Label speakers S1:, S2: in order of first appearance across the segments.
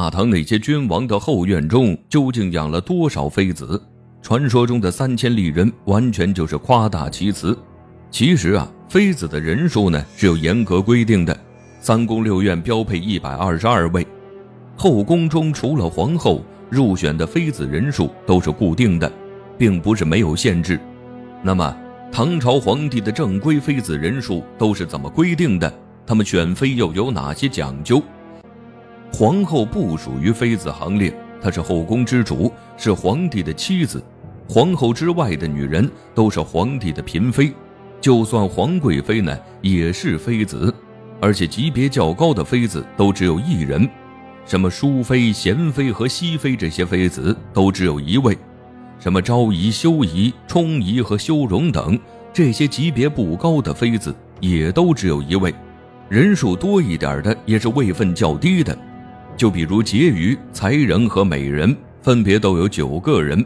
S1: 大唐那些君王的后院中究竟养了多少妃子？传说中的三千丽人完全就是夸大其词。其实啊，妃子的人数呢是有严格规定的，三宫六院标配一百二十二位，后宫中除了皇后，入选的妃子人数都是固定的，并不是没有限制。那么，唐朝皇帝的正规妃子人数都是怎么规定的？他们选妃又有哪些讲究？皇后不属于妃子行列，她是后宫之主，是皇帝的妻子。皇后之外的女人都是皇帝的嫔妃，就算皇贵妃呢，也是妃子。而且级别较高的妃子都只有一人，什么淑妃、贤妃和熹妃这些妃子都只有一位。什么昭仪、修仪、充仪和修容等这些级别不高的妃子也都只有一位。人数多一点的也是位分较低的。就比如婕妤、才人和美人，分别都有九个人。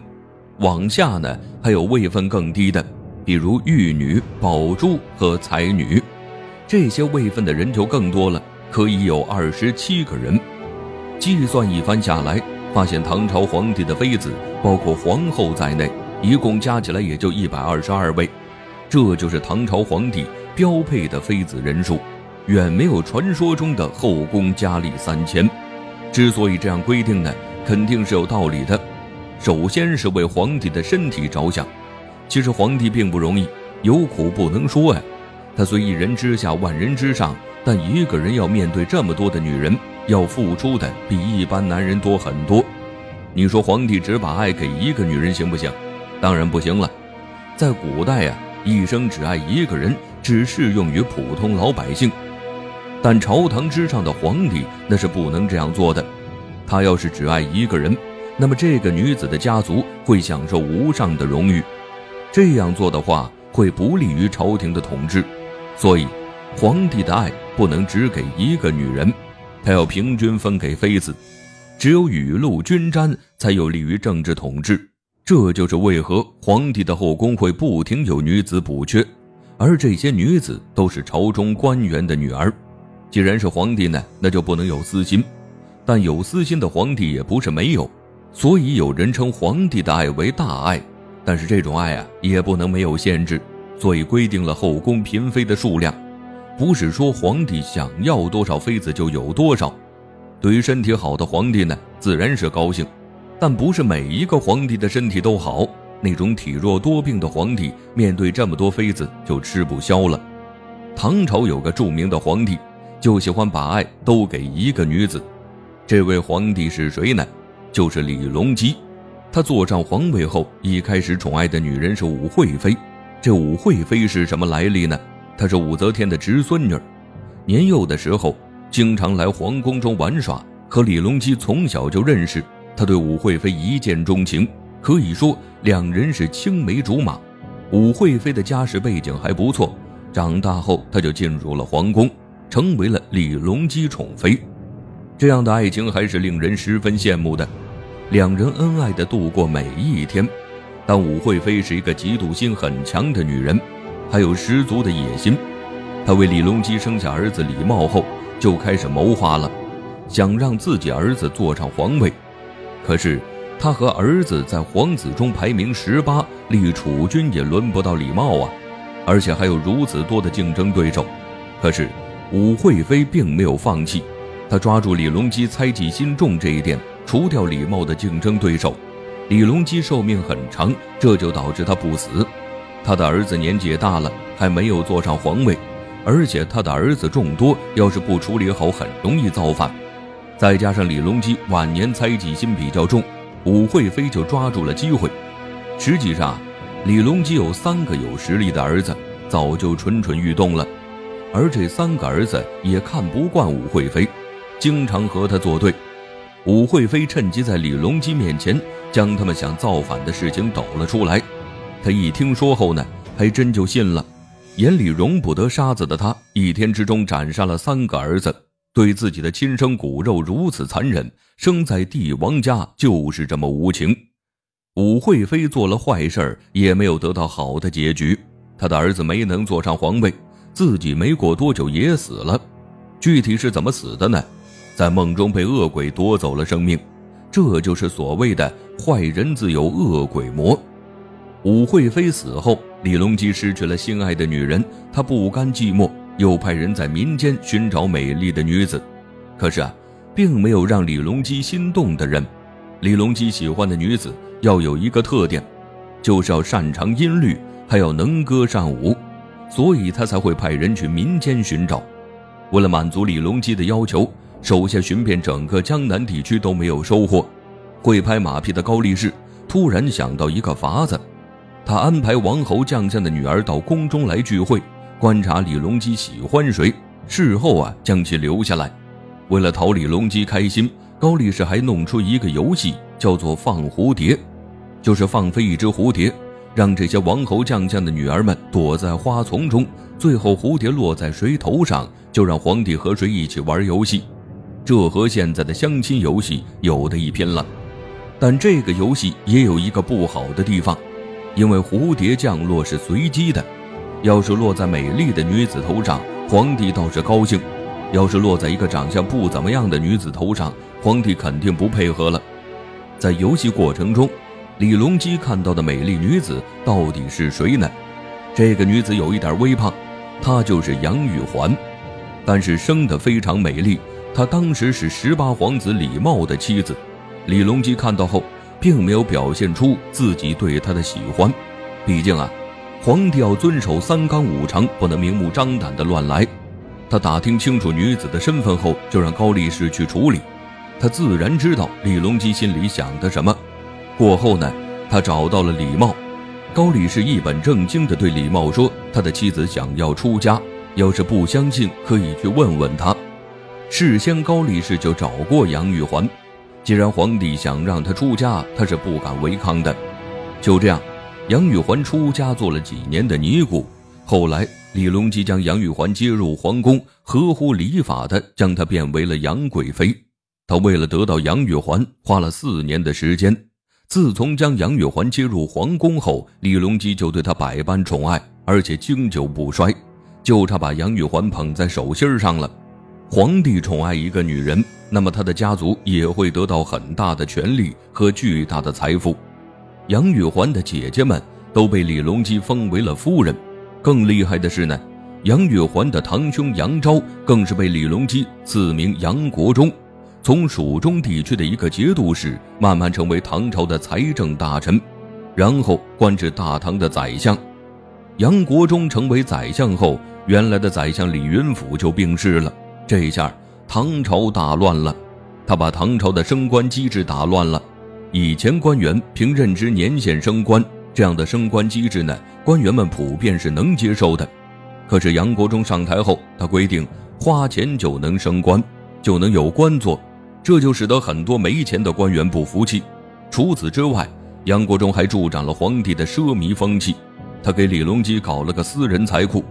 S1: 往下呢，还有位分更低的，比如玉女、宝珠和才女，这些位分的人就更多了，可以有二十七个人。计算一番下来，发现唐朝皇帝的妃子，包括皇后在内，一共加起来也就一百二十二位。这就是唐朝皇帝标配的妃子人数，远没有传说中的后宫佳丽三千。之所以这样规定呢，肯定是有道理的。首先是为皇帝的身体着想。其实皇帝并不容易，有苦不能说呀。他虽一人之下，万人之上，但一个人要面对这么多的女人，要付出的比一般男人多很多。你说皇帝只把爱给一个女人行不行？当然不行了。在古代呀，一生只爱一个人，只适用于普通老百姓。但朝堂之上的皇帝那是不能这样做的，他要是只爱一个人，那么这个女子的家族会享受无上的荣誉。这样做的话，会不利于朝廷的统治。所以，皇帝的爱不能只给一个女人，他要平均分给妃子。只有雨露均沾，才有利于政治统治。这就是为何皇帝的后宫会不停有女子补缺，而这些女子都是朝中官员的女儿。既然是皇帝呢，那就不能有私心，但有私心的皇帝也不是没有，所以有人称皇帝的爱为大爱，但是这种爱啊也不能没有限制，所以规定了后宫嫔妃的数量，不是说皇帝想要多少妃子就有多少。对于身体好的皇帝呢，自然是高兴，但不是每一个皇帝的身体都好，那种体弱多病的皇帝面对这么多妃子就吃不消了。唐朝有个著名的皇帝。就喜欢把爱都给一个女子，这位皇帝是谁呢？就是李隆基。他坐上皇位后，一开始宠爱的女人是武惠妃。这武惠妃是什么来历呢？她是武则天的侄孙女，年幼的时候经常来皇宫中玩耍，和李隆基从小就认识。他对武惠妃一见钟情，可以说两人是青梅竹马。武惠妃的家世背景还不错，长大后她就进入了皇宫。成为了李隆基宠妃，这样的爱情还是令人十分羡慕的。两人恩爱的度过每一天，但武惠妃是一个嫉妒心很强的女人，还有十足的野心。她为李隆基生下儿子李茂后，就开始谋划了，想让自己儿子坐上皇位。可是，她和儿子在皇子中排名十八，立储君也轮不到李茂啊，而且还有如此多的竞争对手。可是。武惠妃并没有放弃，她抓住李隆基猜忌心重这一点，除掉李茂的竞争对手。李隆基寿命很长，这就导致他不死。他的儿子年纪也大了，还没有坐上皇位，而且他的儿子众多，要是不处理好，很容易造反。再加上李隆基晚年猜忌心比较重，武惠妃就抓住了机会。实际上，李隆基有三个有实力的儿子，早就蠢蠢欲动了。而这三个儿子也看不惯武惠妃，经常和他作对。武惠妃趁机在李隆基面前将他们想造反的事情抖了出来。他一听说后呢，还真就信了。眼里容不得沙子的他，一天之中斩杀了三个儿子，对自己的亲生骨肉如此残忍。生在帝王家就是这么无情。武惠妃做了坏事也没有得到好的结局。他的儿子没能坐上皇位。自己没过多久也死了，具体是怎么死的呢？在梦中被恶鬼夺走了生命。这就是所谓的“坏人自有恶鬼魔”。武惠妃死后，李隆基失去了心爱的女人，他不甘寂寞，又派人在民间寻找美丽的女子。可是啊，并没有让李隆基心动的人。李隆基喜欢的女子要有一个特点，就是要擅长音律，还要能歌善舞，所以他才会派人去民间寻找。为了满足李隆基的要求，手下寻遍整个江南地区都没有收获。会拍马屁的高力士突然想到一个法子，他安排王侯将相的女儿到宫中来聚会，观察李隆基喜欢谁，事后啊将其留下来。为了讨李隆基开心，高力士还弄出一个游戏，叫做放蝴蝶，就是放飞一只蝴蝶，让这些王侯将相的女儿们躲在花丛中，最后蝴蝶落在谁头上，就让皇帝和谁一起玩游戏。这和现在的相亲游戏有的一拼了。但这个游戏也有一个不好的地方，因为蝴蝶降落是随机的，要是落在美丽的女子头上，皇帝倒是高兴。要是落在一个长相不怎么样的女子头上，皇帝肯定不配合了。在游戏过程中，李隆基看到的美丽女子到底是谁呢？这个女子有一点微胖，她就是杨玉环，但是生得非常美丽。她当时是十八皇子李瑁的妻子。李隆基看到后，并没有表现出自己对她的喜欢，毕竟啊，皇帝要遵守三纲五常，不能明目张胆的乱来。他打听清楚女子的身份后，就让高力士去处理。他自然知道李隆基心里想的什么。过后呢，他找到了李茂。高力士一本正经地对李茂说：“他的妻子想要出家，要是不相信，可以去问问他。”事先高力士就找过杨玉环。既然皇帝想让他出家，他是不敢违抗的。就这样，杨玉环出家做了几年的尼姑。后来。李隆基将杨玉环接入皇宫，合乎礼法的将她变为了杨贵妃。他为了得到杨玉环，花了四年的时间。自从将杨玉环接入皇宫后，李隆基就对她百般宠爱，而且经久不衰，就差把杨玉环捧在手心上了。皇帝宠爱一个女人，那么他的家族也会得到很大的权力和巨大的财富。杨玉环的姐姐们都被李隆基封为了夫人。更厉害的是呢，杨玉环的堂兄杨昭更是被李隆基赐名杨国忠，从蜀中地区的一个节度使，慢慢成为唐朝的财政大臣，然后官至大唐的宰相。杨国忠成为宰相后，原来的宰相李云甫就病逝了，这下唐朝大乱了。他把唐朝的升官机制打乱了，以前官员凭任职年限升官。这样的升官机制呢，官员们普遍是能接受的。可是杨国忠上台后，他规定花钱就能升官，就能有官做，这就使得很多没钱的官员不服气。除此之外，杨国忠还助长了皇帝的奢靡风气。他给李隆基搞了个私人财库。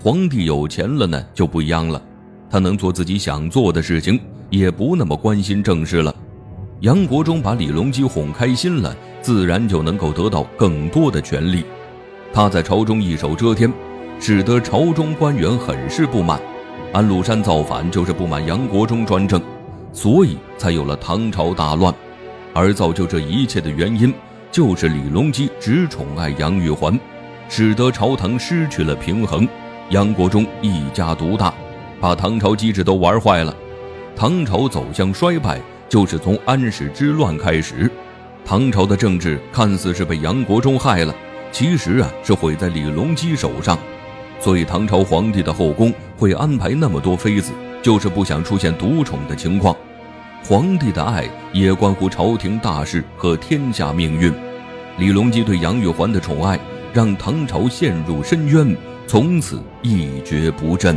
S1: 皇帝有钱了呢，就不一样了，他能做自己想做的事情，也不那么关心政事了。杨国忠把李隆基哄开心了，自然就能够得到更多的权利。他在朝中一手遮天，使得朝中官员很是不满。安禄山造反就是不满杨国忠专政，所以才有了唐朝大乱。而造就这一切的原因，就是李隆基只宠爱杨玉环，使得朝堂失去了平衡。杨国忠一家独大，把唐朝机制都玩坏了，唐朝走向衰败。就是从安史之乱开始，唐朝的政治看似是被杨国忠害了，其实啊是毁在李隆基手上。所以唐朝皇帝的后宫会安排那么多妃子，就是不想出现独宠的情况。皇帝的爱也关乎朝廷大事和天下命运。李隆基对杨玉环的宠爱，让唐朝陷入深渊，从此一蹶不振。